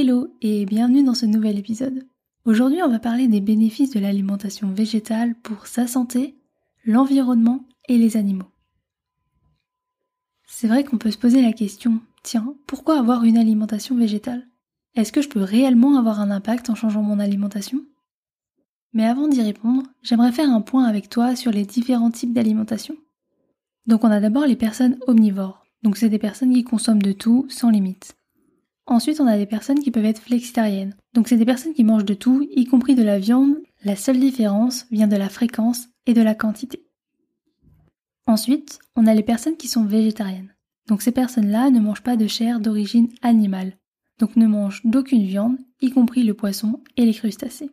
Hello et bienvenue dans ce nouvel épisode. Aujourd'hui on va parler des bénéfices de l'alimentation végétale pour sa santé, l'environnement et les animaux. C'est vrai qu'on peut se poser la question, tiens, pourquoi avoir une alimentation végétale? Est-ce que je peux réellement avoir un impact en changeant mon alimentation? Mais avant d'y répondre, j'aimerais faire un point avec toi sur les différents types d'alimentation. Donc on a d'abord les personnes omnivores, donc c'est des personnes qui consomment de tout sans limite. Ensuite, on a des personnes qui peuvent être flexitariennes. Donc c'est des personnes qui mangent de tout, y compris de la viande. La seule différence vient de la fréquence et de la quantité. Ensuite, on a les personnes qui sont végétariennes. Donc ces personnes-là ne mangent pas de chair d'origine animale. Donc ne mangent d'aucune viande, y compris le poisson et les crustacés.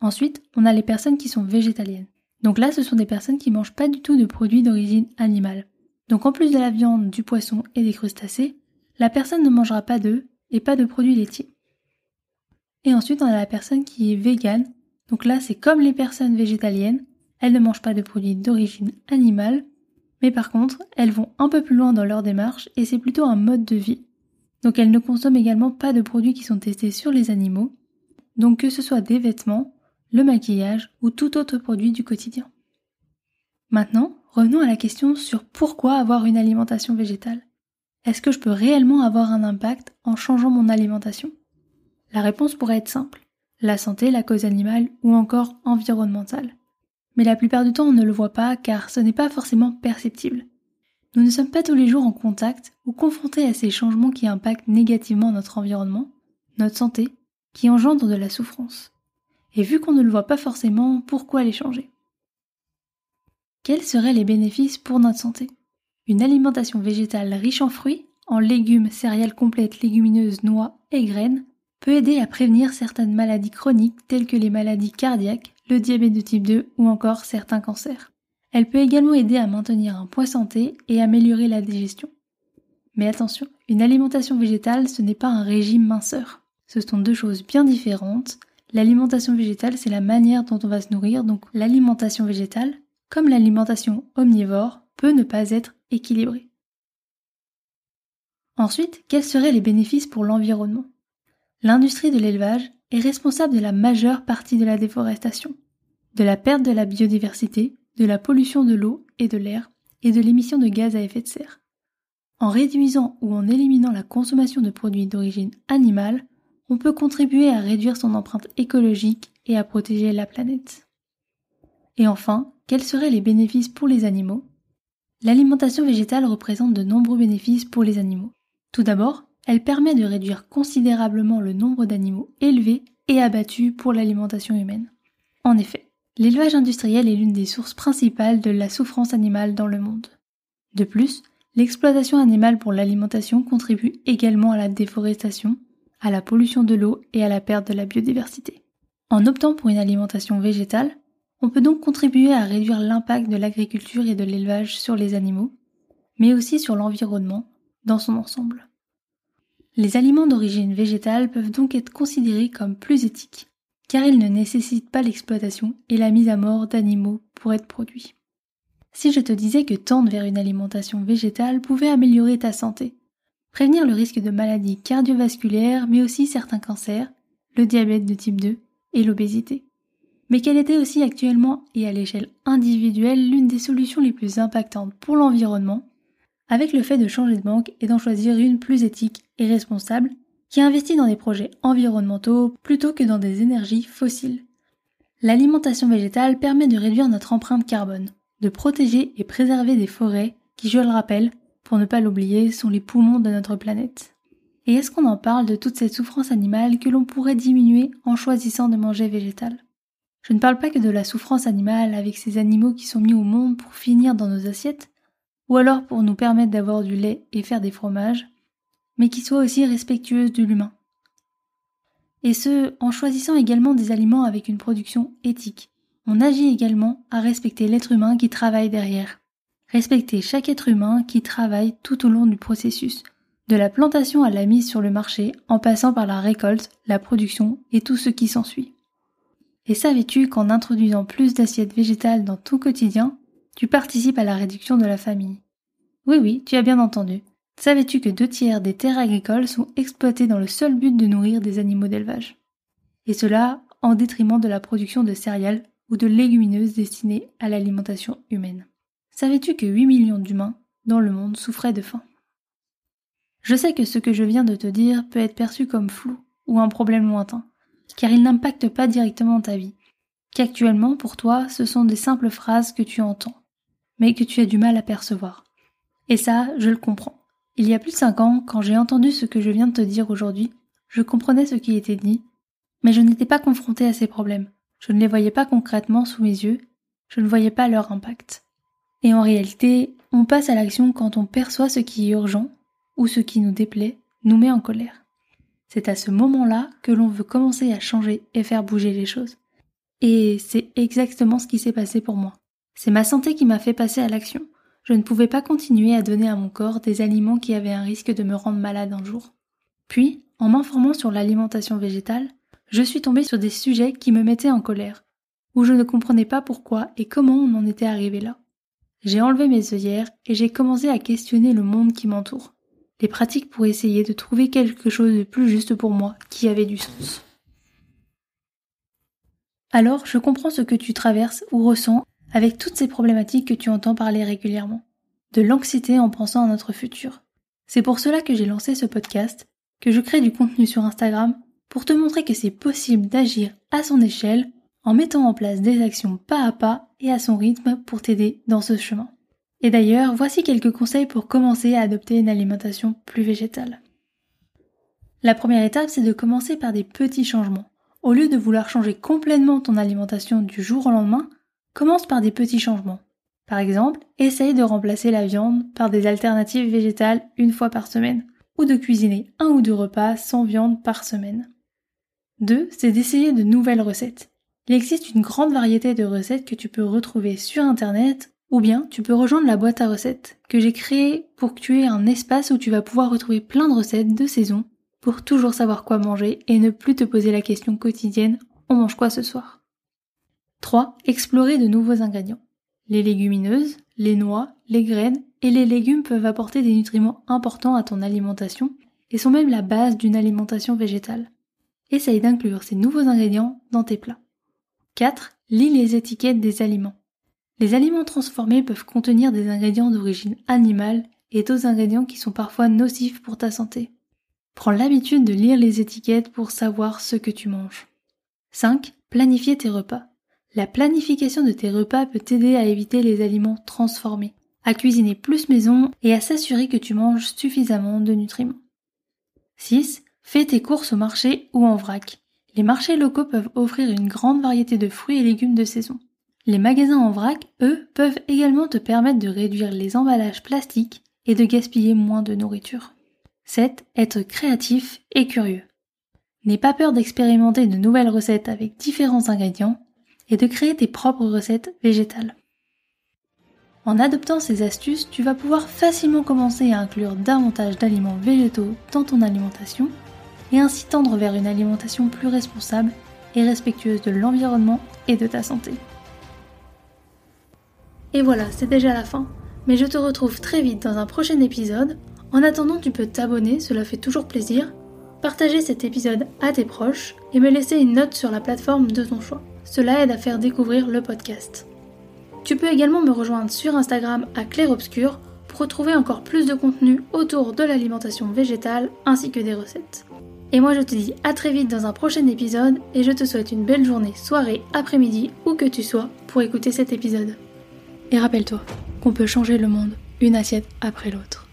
Ensuite, on a les personnes qui sont végétaliennes. Donc là, ce sont des personnes qui mangent pas du tout de produits d'origine animale. Donc en plus de la viande, du poisson et des crustacés, la personne ne mangera pas d'œufs, et pas de produits laitiers. Et ensuite, on a la personne qui est végane. Donc là, c'est comme les personnes végétaliennes. Elles ne mangent pas de produits d'origine animale, mais par contre, elles vont un peu plus loin dans leur démarche et c'est plutôt un mode de vie. Donc elles ne consomment également pas de produits qui sont testés sur les animaux. Donc que ce soit des vêtements, le maquillage ou tout autre produit du quotidien. Maintenant, revenons à la question sur pourquoi avoir une alimentation végétale. Est-ce que je peux réellement avoir un impact en changeant mon alimentation? La réponse pourrait être simple. La santé, la cause animale ou encore environnementale. Mais la plupart du temps on ne le voit pas car ce n'est pas forcément perceptible. Nous ne sommes pas tous les jours en contact ou confrontés à ces changements qui impactent négativement notre environnement, notre santé, qui engendrent de la souffrance. Et vu qu'on ne le voit pas forcément, pourquoi les changer? Quels seraient les bénéfices pour notre santé? Une alimentation végétale riche en fruits, en légumes, céréales complètes, légumineuses, noix et graines peut aider à prévenir certaines maladies chroniques telles que les maladies cardiaques, le diabète de type 2 ou encore certains cancers. Elle peut également aider à maintenir un poids santé et améliorer la digestion. Mais attention, une alimentation végétale ce n'est pas un régime minceur. Ce sont deux choses bien différentes. L'alimentation végétale c'est la manière dont on va se nourrir, donc l'alimentation végétale, comme l'alimentation omnivore, peut ne pas être Ensuite, quels seraient les bénéfices pour l'environnement? L'industrie de l'élevage est responsable de la majeure partie de la déforestation, de la perte de la biodiversité, de la pollution de l'eau et de l'air, et de l'émission de gaz à effet de serre. En réduisant ou en éliminant la consommation de produits d'origine animale, on peut contribuer à réduire son empreinte écologique et à protéger la planète. Et enfin, quels seraient les bénéfices pour les animaux? L'alimentation végétale représente de nombreux bénéfices pour les animaux. Tout d'abord, elle permet de réduire considérablement le nombre d'animaux élevés et abattus pour l'alimentation humaine. En effet, l'élevage industriel est l'une des sources principales de la souffrance animale dans le monde. De plus, l'exploitation animale pour l'alimentation contribue également à la déforestation, à la pollution de l'eau et à la perte de la biodiversité. En optant pour une alimentation végétale, on peut donc contribuer à réduire l'impact de l'agriculture et de l'élevage sur les animaux, mais aussi sur l'environnement dans son ensemble. Les aliments d'origine végétale peuvent donc être considérés comme plus éthiques, car ils ne nécessitent pas l'exploitation et la mise à mort d'animaux pour être produits. Si je te disais que tendre vers une alimentation végétale pouvait améliorer ta santé, prévenir le risque de maladies cardiovasculaires, mais aussi certains cancers, le diabète de type 2 et l'obésité mais qu'elle était aussi actuellement et à l'échelle individuelle l'une des solutions les plus impactantes pour l'environnement, avec le fait de changer de banque et d'en choisir une plus éthique et responsable, qui investit dans des projets environnementaux plutôt que dans des énergies fossiles. L'alimentation végétale permet de réduire notre empreinte carbone, de protéger et préserver des forêts qui, je le rappelle, pour ne pas l'oublier, sont les poumons de notre planète. Et est-ce qu'on en parle de toute cette souffrance animale que l'on pourrait diminuer en choisissant de manger végétal? Je ne parle pas que de la souffrance animale avec ces animaux qui sont mis au monde pour finir dans nos assiettes, ou alors pour nous permettre d'avoir du lait et faire des fromages, mais qui soit aussi respectueuse de l'humain. Et ce, en choisissant également des aliments avec une production éthique. On agit également à respecter l'être humain qui travaille derrière. Respecter chaque être humain qui travaille tout au long du processus, de la plantation à la mise sur le marché, en passant par la récolte, la production et tout ce qui s'ensuit. Et savais-tu qu'en introduisant plus d'assiettes végétales dans ton quotidien, tu participes à la réduction de la famille? Oui, oui, tu as bien entendu. Savais-tu que deux tiers des terres agricoles sont exploitées dans le seul but de nourrir des animaux d'élevage? Et cela en détriment de la production de céréales ou de légumineuses destinées à l'alimentation humaine. Savais-tu que 8 millions d'humains dans le monde souffraient de faim? Je sais que ce que je viens de te dire peut être perçu comme flou ou un problème lointain, car il n'impacte pas directement ta vie, qu'actuellement pour toi ce sont des simples phrases que tu entends, mais que tu as du mal à percevoir. Et ça, je le comprends. Il y a plus de cinq ans, quand j'ai entendu ce que je viens de te dire aujourd'hui, je comprenais ce qui était dit, mais je n'étais pas confronté à ces problèmes. Je ne les voyais pas concrètement sous mes yeux, je ne voyais pas leur impact. Et en réalité, on passe à l'action quand on perçoit ce qui est urgent ou ce qui nous déplaît, nous met en colère. C'est à ce moment-là que l'on veut commencer à changer et faire bouger les choses. Et c'est exactement ce qui s'est passé pour moi. C'est ma santé qui m'a fait passer à l'action. Je ne pouvais pas continuer à donner à mon corps des aliments qui avaient un risque de me rendre malade un jour. Puis, en m'informant sur l'alimentation végétale, je suis tombée sur des sujets qui me mettaient en colère, où je ne comprenais pas pourquoi et comment on en était arrivé là. J'ai enlevé mes œillères et j'ai commencé à questionner le monde qui m'entoure les pratiques pour essayer de trouver quelque chose de plus juste pour moi, qui avait du sens. Alors, je comprends ce que tu traverses ou ressens avec toutes ces problématiques que tu entends parler régulièrement. De l'anxiété en pensant à notre futur. C'est pour cela que j'ai lancé ce podcast, que je crée du contenu sur Instagram pour te montrer que c'est possible d'agir à son échelle en mettant en place des actions pas à pas et à son rythme pour t'aider dans ce chemin. Et d'ailleurs, voici quelques conseils pour commencer à adopter une alimentation plus végétale. La première étape, c'est de commencer par des petits changements. Au lieu de vouloir changer complètement ton alimentation du jour au lendemain, commence par des petits changements. Par exemple, essaye de remplacer la viande par des alternatives végétales une fois par semaine, ou de cuisiner un ou deux repas sans viande par semaine. 2. C'est d'essayer de nouvelles recettes. Il existe une grande variété de recettes que tu peux retrouver sur Internet ou bien tu peux rejoindre la boîte à recettes que j'ai créée pour que tu aies un espace où tu vas pouvoir retrouver plein de recettes de saison pour toujours savoir quoi manger et ne plus te poser la question quotidienne on mange quoi ce soir? 3. Explorer de nouveaux ingrédients. Les légumineuses, les noix, les graines et les légumes peuvent apporter des nutriments importants à ton alimentation et sont même la base d'une alimentation végétale. Essaye d'inclure ces nouveaux ingrédients dans tes plats. 4. Lis les étiquettes des aliments. Les aliments transformés peuvent contenir des ingrédients d'origine animale et d'autres ingrédients qui sont parfois nocifs pour ta santé. Prends l'habitude de lire les étiquettes pour savoir ce que tu manges. 5. Planifier tes repas. La planification de tes repas peut t'aider à éviter les aliments transformés, à cuisiner plus maison et à s'assurer que tu manges suffisamment de nutriments. 6. Fais tes courses au marché ou en vrac. Les marchés locaux peuvent offrir une grande variété de fruits et légumes de saison. Les magasins en vrac, eux, peuvent également te permettre de réduire les emballages plastiques et de gaspiller moins de nourriture. 7. Être créatif et curieux. N'aie pas peur d'expérimenter de nouvelles recettes avec différents ingrédients et de créer tes propres recettes végétales. En adoptant ces astuces, tu vas pouvoir facilement commencer à inclure davantage d'aliments végétaux dans ton alimentation et ainsi tendre vers une alimentation plus responsable et respectueuse de l'environnement et de ta santé. Et voilà, c'est déjà la fin. Mais je te retrouve très vite dans un prochain épisode. En attendant, tu peux t'abonner, cela fait toujours plaisir. Partager cet épisode à tes proches et me laisser une note sur la plateforme de ton choix. Cela aide à faire découvrir le podcast. Tu peux également me rejoindre sur Instagram à Claire Obscur pour retrouver encore plus de contenu autour de l'alimentation végétale ainsi que des recettes. Et moi je te dis à très vite dans un prochain épisode et je te souhaite une belle journée, soirée, après-midi, où que tu sois pour écouter cet épisode. Et rappelle-toi qu'on peut changer le monde une assiette après l'autre.